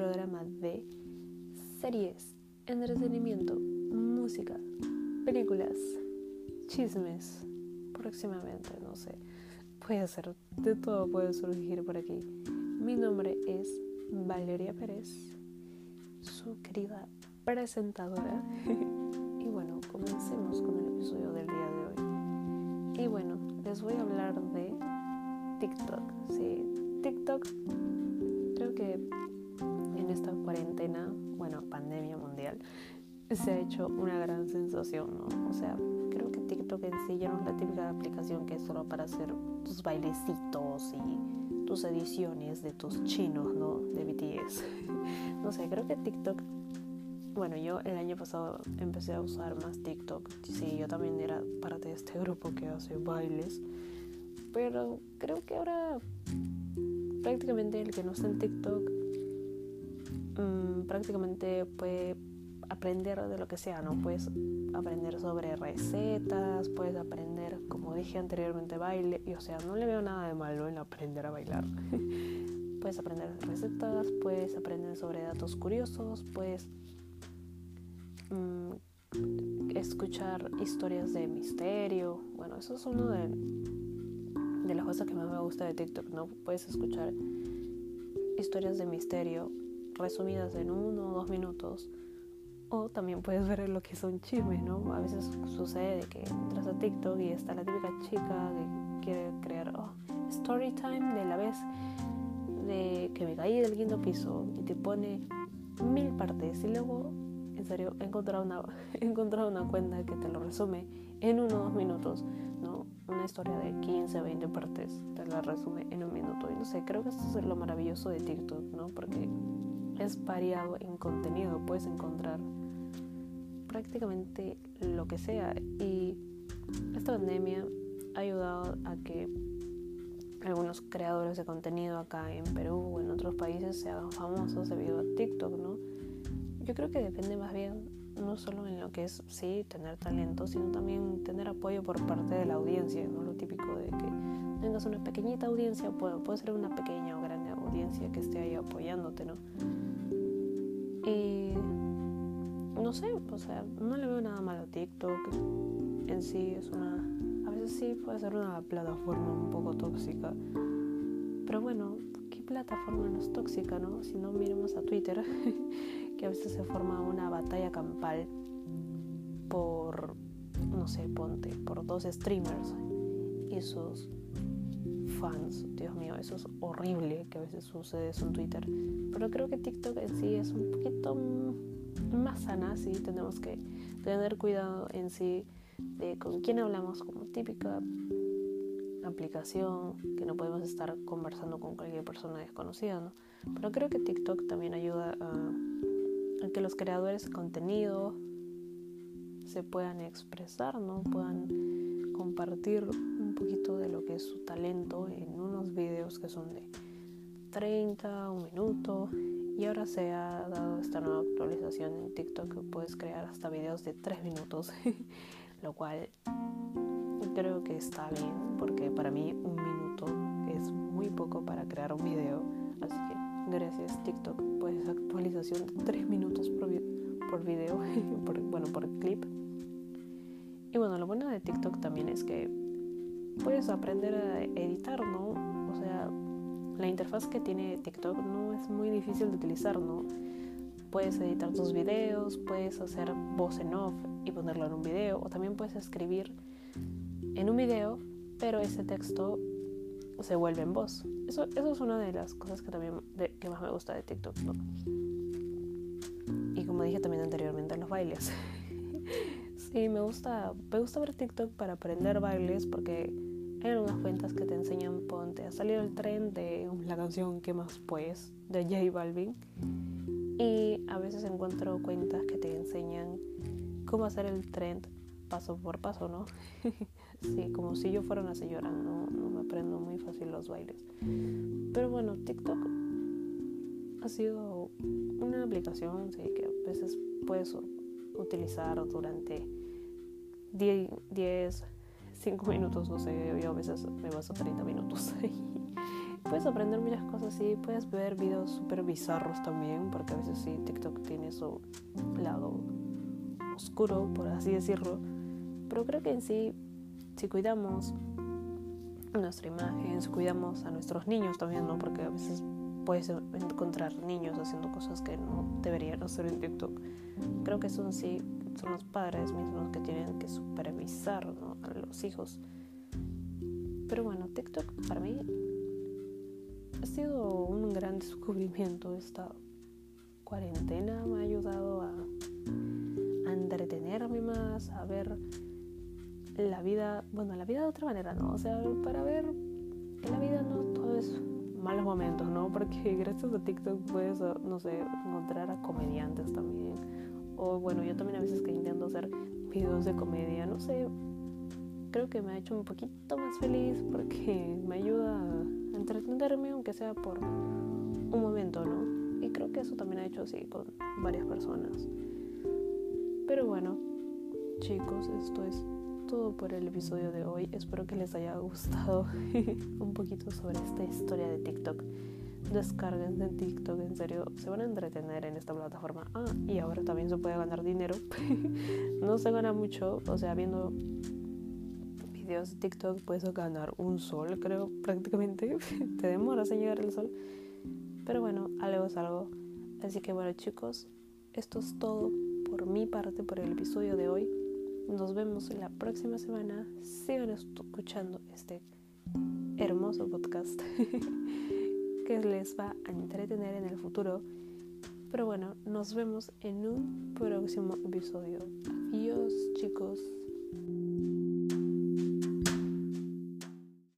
programa de series, entretenimiento, música, películas, chismes, próximamente, no sé, puede ser, de todo puede surgir por aquí. Mi nombre es Valeria Pérez, su querida presentadora. y bueno, comencemos con el episodio del día de hoy. Y bueno, les voy a hablar de TikTok. Sí, TikTok creo que esta cuarentena, bueno, pandemia mundial, se ha hecho una gran sensación, ¿no? O sea, creo que TikTok en sí ya no es la típica aplicación que es solo para hacer tus bailecitos y tus ediciones de tus chinos, ¿no? De BTS. no sé, creo que TikTok bueno, yo el año pasado empecé a usar más TikTok. Sí, yo también era parte de este grupo que hace bailes. Pero creo que ahora prácticamente el que no está en TikTok mmm, prácticamente puede aprender de lo que sea, ¿no? Puedes aprender sobre recetas, puedes aprender, como dije anteriormente, baile. Y o sea, no le veo nada de malo en aprender a bailar. puedes aprender recetas, puedes aprender sobre datos curiosos, puedes mmm, escuchar historias de misterio. Bueno, eso es uno de las cosas que más me gusta de TikTok, ¿no? Puedes escuchar historias de misterio resumidas en uno o dos minutos. O también puedes ver lo que son chismes, ¿no? A veces sucede que entras a TikTok y está la típica chica que quiere crear oh, story time de la vez de que me caí del quinto piso y te pone mil partes y luego en serio, he encontrado una, he encontrado una cuenta que te lo resume en uno o dos minutos, ¿no? Una historia de 15 o 20 partes te la resume en un minuto. Y no sé, creo que esto es lo maravilloso de TikTok, ¿no? Porque es variado en contenido, puedes encontrar prácticamente lo que sea. Y esta pandemia ha ayudado a que algunos creadores de contenido acá en Perú o en otros países se hagan famosos debido a TikTok, ¿no? Yo creo que depende más bien no solo en lo que es, sí, tener talento, sino también tener apoyo por parte de la audiencia, ¿no? Lo típico de que tengas una pequeñita audiencia, puede, puede ser una pequeña audiencia que esté ahí apoyándote, ¿no? Y no sé, o sea, no le veo nada malo a TikTok. En sí es una, a veces sí puede ser una plataforma un poco tóxica. Pero bueno, ¿qué plataforma no es tóxica, no? Si no miremos a Twitter, que a veces se forma una batalla campal por, no sé, ponte, por dos streamers y sus fans. Dios mío, eso es horrible que a veces sucede eso en Twitter. Pero creo que TikTok en sí es un poquito más sana, sí, tenemos que tener cuidado en sí de con quién hablamos como típica aplicación, que no podemos estar conversando con cualquier persona desconocida, ¿no? Pero creo que TikTok también ayuda a en que los creadores de contenido se puedan expresar, ¿no? Puedan compartir un poquito de lo que es su talento en unos videos que son de 30, un minuto. Y ahora se ha dado esta nueva actualización en TikTok que puedes crear hasta videos de 3 minutos, lo cual creo que está bien, porque para mí un minuto es muy poco para crear un video. Así que gracias TikTok por esa actualización de 3 minutos por, video, bueno, por clip. Y bueno, lo bueno de TikTok también es que puedes aprender a editar, ¿no? O sea, la interfaz que tiene TikTok no es muy difícil de utilizar, ¿no? Puedes editar tus videos, puedes hacer voz en off y ponerlo en un video, o también puedes escribir en un video, pero ese texto se vuelve en voz. Eso, eso es una de las cosas que también que más me gusta de TikTok, Y como dije también anteriormente, los bailes. sí, me gusta, me gusta ver TikTok para aprender bailes porque hay algunas cuentas que te enseñan, ponte, ha salido el tren de la canción ¿Qué más pues? de J Balvin. Y a veces encuentro cuentas que te enseñan cómo hacer el trend paso por paso, ¿no? sí, como si yo fuera una señora, no, no me aprendo muy fácil los bailes. Pero bueno, TikTok ha sido una aplicación que a veces puedes utilizar durante 10, 5 minutos, no sé, yo a veces me paso 30 minutos puedes aprender muchas cosas, sí, puedes ver videos súper bizarros también, porque a veces sí, TikTok tiene su lado oscuro, por así decirlo. Pero creo que en sí, si cuidamos nuestra imagen, si cuidamos a nuestros niños también, ¿no? Porque a veces puedes encontrar niños haciendo cosas que no deberían hacer en TikTok. Creo que son sí, son los padres mismos que tienen que supervisar a los hijos. Pero bueno, TikTok para mí ha sido un gran descubrimiento esta cuarentena. Me ha ayudado a, a entretenerme más, a ver la vida, bueno, la vida de otra manera, ¿no? O sea, para ver que la vida no todo es malos momentos, ¿no? Porque gracias a TikTok puedes, no sé, encontrar a comediantes también. O bueno, yo también a veces que intento hacer videos de comedia, no sé, creo que me ha hecho un poquito más feliz porque me ayuda a entretenerme, aunque sea por un momento, ¿no? Y creo que eso también ha hecho así con varias personas. Pero bueno, chicos, esto es todo por el episodio de hoy. Espero que les haya gustado un poquito sobre esta historia de TikTok. Descarguen de TikTok, en serio, se van a entretener en esta plataforma. Ah, y ahora también se puede ganar dinero. no se gana mucho, o sea, viendo videos de TikTok puedes ganar un sol, creo, prácticamente. Te demoras en llegar al sol. Pero bueno, algo es algo. Así que bueno, chicos, esto es todo por mi parte por el episodio de hoy. Nos vemos la próxima semana. Sigan escuchando este hermoso podcast que les va a entretener en el futuro. Pero bueno, nos vemos en un próximo episodio. Adiós chicos.